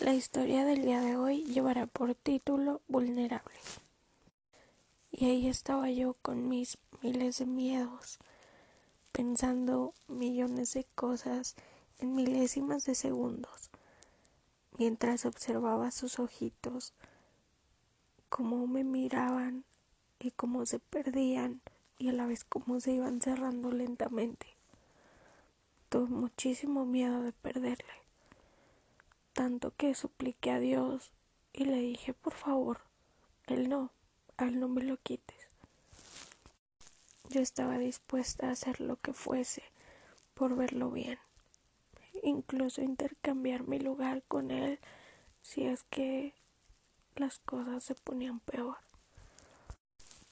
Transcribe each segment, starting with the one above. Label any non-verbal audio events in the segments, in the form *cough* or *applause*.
La historia del día de hoy llevará por título Vulnerable. Y ahí estaba yo con mis miles de miedos, pensando millones de cosas en milésimas de segundos, mientras observaba sus ojitos, cómo me miraban y cómo se perdían y a la vez cómo se iban cerrando lentamente. Tuve muchísimo miedo de perderle tanto que supliqué a Dios y le dije, por favor, Él no, a Él no me lo quites. Yo estaba dispuesta a hacer lo que fuese por verlo bien, incluso intercambiar mi lugar con Él si es que las cosas se ponían peor.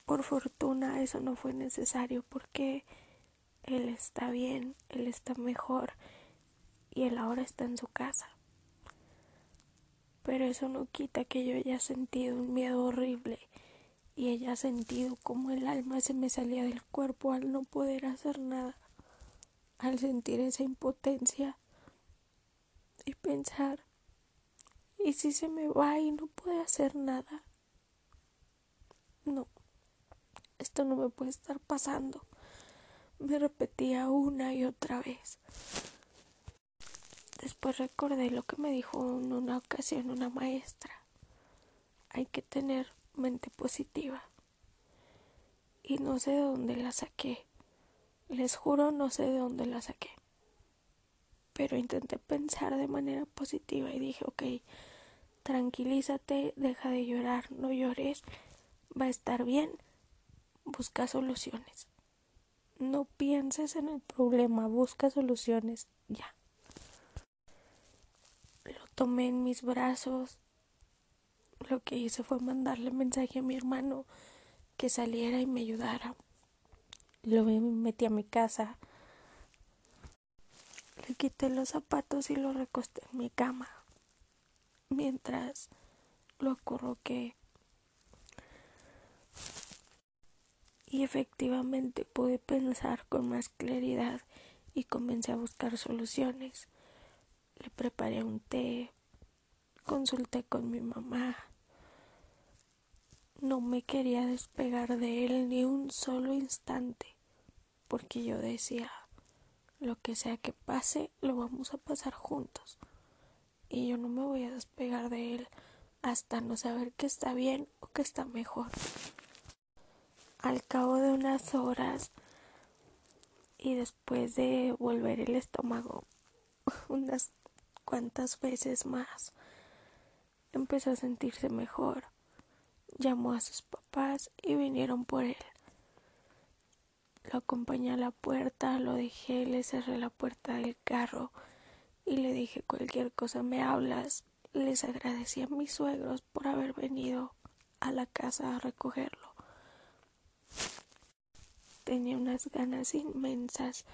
Por fortuna eso no fue necesario porque Él está bien, Él está mejor y Él ahora está en su casa pero eso no quita que yo haya sentido un miedo horrible y haya sentido como el alma se me salía del cuerpo al no poder hacer nada, al sentir esa impotencia y pensar, ¿y si se me va y no puede hacer nada? No, esto no me puede estar pasando. Me repetía una y otra vez. Después recordé lo que me dijo en una ocasión una maestra. Hay que tener mente positiva. Y no sé de dónde la saqué. Les juro no sé de dónde la saqué. Pero intenté pensar de manera positiva y dije, ok, tranquilízate, deja de llorar, no llores, va a estar bien, busca soluciones. No pienses en el problema, busca soluciones ya tomé en mis brazos. Lo que hice fue mandarle mensaje a mi hermano que saliera y me ayudara. Lo metí a mi casa. Le quité los zapatos y lo recosté en mi cama. Mientras lo acurruqué. Y efectivamente pude pensar con más claridad y comencé a buscar soluciones le preparé un té, consulté con mi mamá. No me quería despegar de él ni un solo instante, porque yo decía, lo que sea que pase, lo vamos a pasar juntos. Y yo no me voy a despegar de él hasta no saber que está bien o que está mejor. Al cabo de unas horas y después de volver el estómago *laughs* unas cuantas veces más. Empezó a sentirse mejor. Llamó a sus papás y vinieron por él. Lo acompañé a la puerta, lo dejé, le cerré la puerta del carro y le dije cualquier cosa me hablas. Les agradecí a mis suegros por haber venido a la casa a recogerlo. Tenía unas ganas inmensas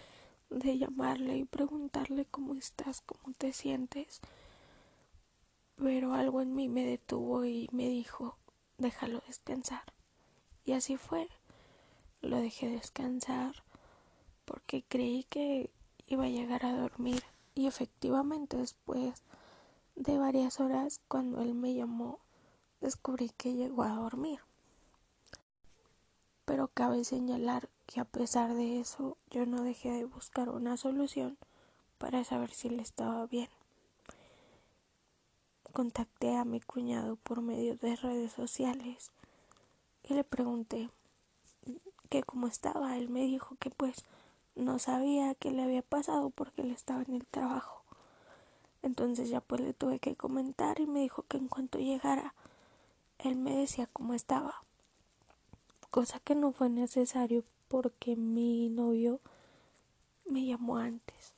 de llamarle y preguntarle cómo estás, cómo te sientes. Pero algo en mí me detuvo y me dijo, déjalo descansar. Y así fue. Lo dejé descansar porque creí que iba a llegar a dormir. Y efectivamente después de varias horas, cuando él me llamó, descubrí que llegó a dormir. Pero cabe señalar que a pesar de eso yo no dejé de buscar una solución para saber si le estaba bien. Contacté a mi cuñado por medio de redes sociales y le pregunté que cómo estaba. Él me dijo que pues no sabía qué le había pasado porque él estaba en el trabajo. Entonces ya pues le tuve que comentar y me dijo que en cuanto llegara él me decía cómo estaba. Cosa que no fue necesario porque mi novio me llamó antes.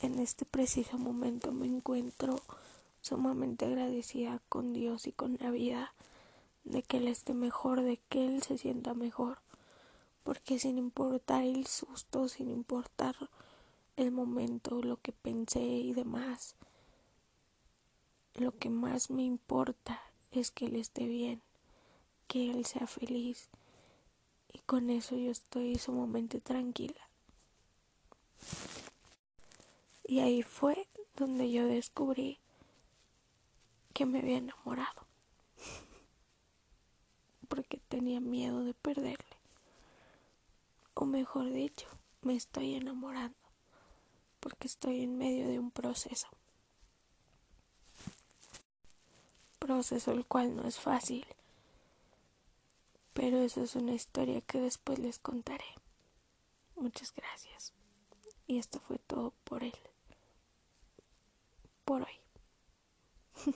En este preciso momento me encuentro sumamente agradecida con Dios y con la vida de que Él esté mejor, de que Él se sienta mejor, porque sin importar el susto, sin importar el momento, lo que pensé y demás, lo que más me importa es que Él esté bien, que Él sea feliz y con eso yo estoy sumamente tranquila. Y ahí fue donde yo descubrí que me había enamorado porque tenía miedo de perderle. O mejor dicho me estoy enamorando porque estoy en medio de un proceso. Proceso el cual no es fácil pero eso es una historia que después les contaré muchas gracias y esto fue todo por él. Por hoy. *laughs*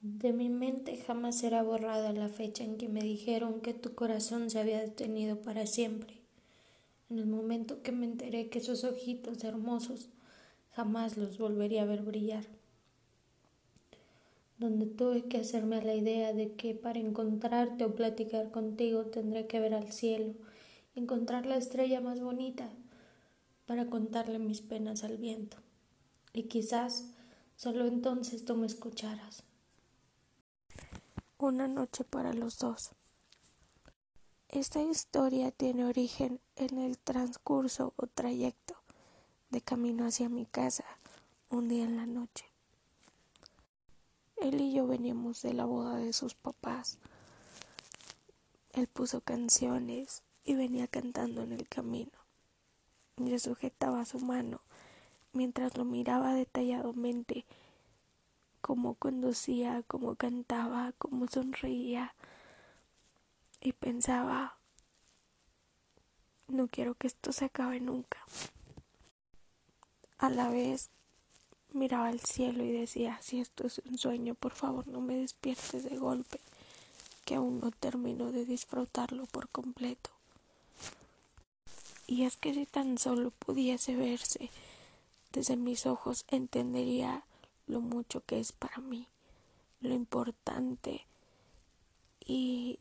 De mi mente jamás será borrada la fecha en que me dijeron que tu corazón se había detenido para siempre. En el momento que me enteré que esos ojitos hermosos jamás los volvería a ver brillar. Donde tuve que hacerme la idea de que para encontrarte o platicar contigo tendré que ver al cielo, encontrar la estrella más bonita para contarle mis penas al viento, y quizás solo entonces tú me escucharas. Una noche para los dos. Esta historia tiene origen en el transcurso o trayecto de camino hacia mi casa un día en la noche. Él y yo veníamos de la boda de sus papás. Él puso canciones y venía cantando en el camino. Yo sujetaba su mano mientras lo miraba detalladamente, cómo conducía, cómo cantaba, cómo sonreía, y pensaba, no quiero que esto se acabe nunca. A la vez miraba al cielo y decía, si esto es un sueño, por favor no me despiertes de golpe, que aún no termino de disfrutarlo por completo. Y es que si tan solo pudiese verse desde mis ojos, entendería lo mucho que es para mí, lo importante y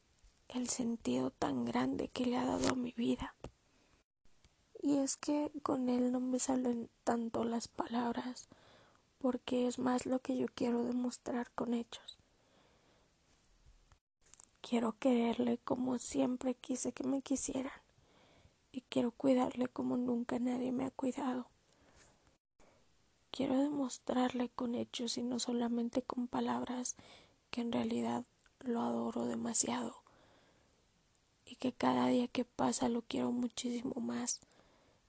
el sentido tan grande que le ha dado a mi vida. Y es que con él no me salen tanto las palabras, porque es más lo que yo quiero demostrar con hechos. Quiero quererle como siempre quise que me quisieran y quiero cuidarle como nunca nadie me ha cuidado. Quiero demostrarle con hechos y no solamente con palabras que en realidad lo adoro demasiado y que cada día que pasa lo quiero muchísimo más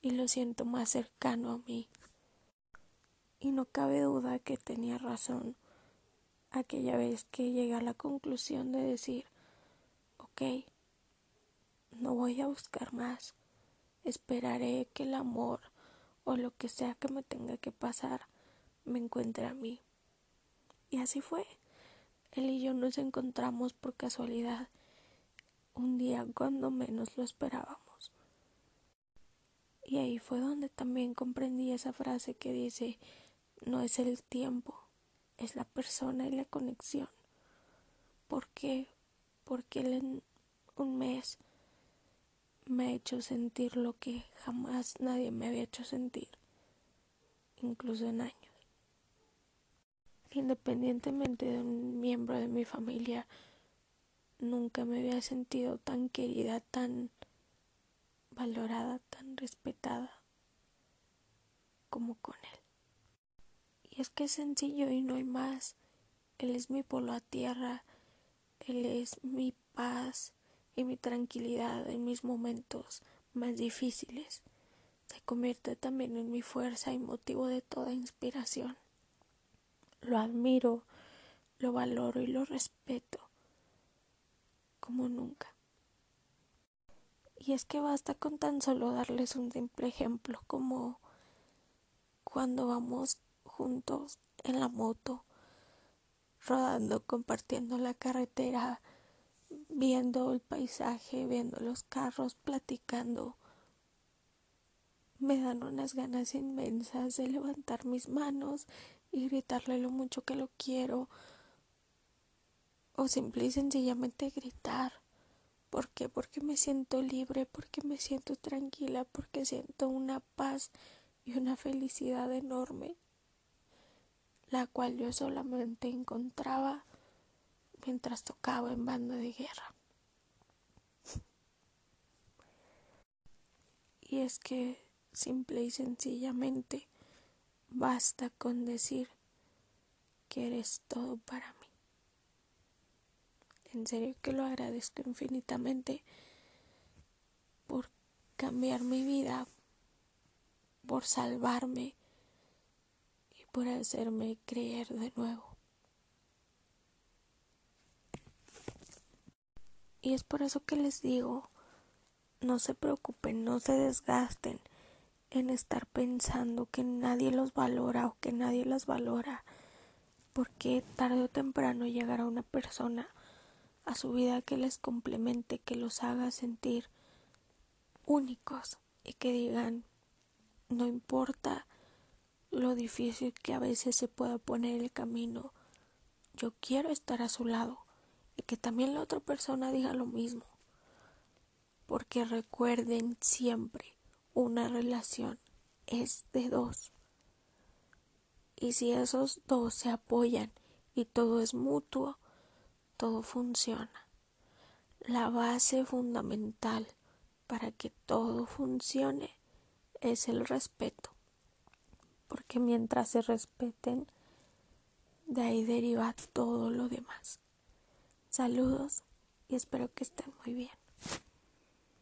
y lo siento más cercano a mí. Y no cabe duda que tenía razón aquella vez que llegué a la conclusión de decir, ok, no voy a buscar más Esperaré que el amor o lo que sea que me tenga que pasar me encuentre a mí. Y así fue. Él y yo nos encontramos por casualidad un día cuando menos lo esperábamos. Y ahí fue donde también comprendí esa frase que dice, no es el tiempo, es la persona y la conexión. ¿Por qué? Porque él en un mes me ha hecho sentir lo que jamás nadie me había hecho sentir, incluso en años. Independientemente de un miembro de mi familia, nunca me había sentido tan querida, tan valorada, tan respetada como con él. Y es que es sencillo y no hay más. Él es mi polo a tierra, él es mi paz, y mi tranquilidad en mis momentos más difíciles se convierte también en mi fuerza y motivo de toda inspiración. Lo admiro, lo valoro y lo respeto como nunca. Y es que basta con tan solo darles un simple ejemplo como cuando vamos juntos en la moto, rodando, compartiendo la carretera, viendo el paisaje, viendo los carros, platicando. Me dan unas ganas inmensas de levantar mis manos y gritarle lo mucho que lo quiero. O simple y sencillamente gritar. ¿Por qué? Porque me siento libre, porque me siento tranquila, porque siento una paz y una felicidad enorme, la cual yo solamente encontraba mientras tocaba en banda de guerra. Y es que simple y sencillamente basta con decir que eres todo para mí. En serio que lo agradezco infinitamente por cambiar mi vida, por salvarme por hacerme creer de nuevo. Y es por eso que les digo, no se preocupen, no se desgasten en estar pensando que nadie los valora o que nadie las valora, porque tarde o temprano llegará una persona a su vida que les complemente, que los haga sentir únicos y que digan, no importa lo difícil que a veces se pueda poner el camino, yo quiero estar a su lado y que también la otra persona diga lo mismo. Porque recuerden siempre, una relación es de dos. Y si esos dos se apoyan y todo es mutuo, todo funciona. La base fundamental para que todo funcione es el respeto. Porque mientras se respeten, de ahí deriva todo lo demás. Saludos y espero que estén muy bien.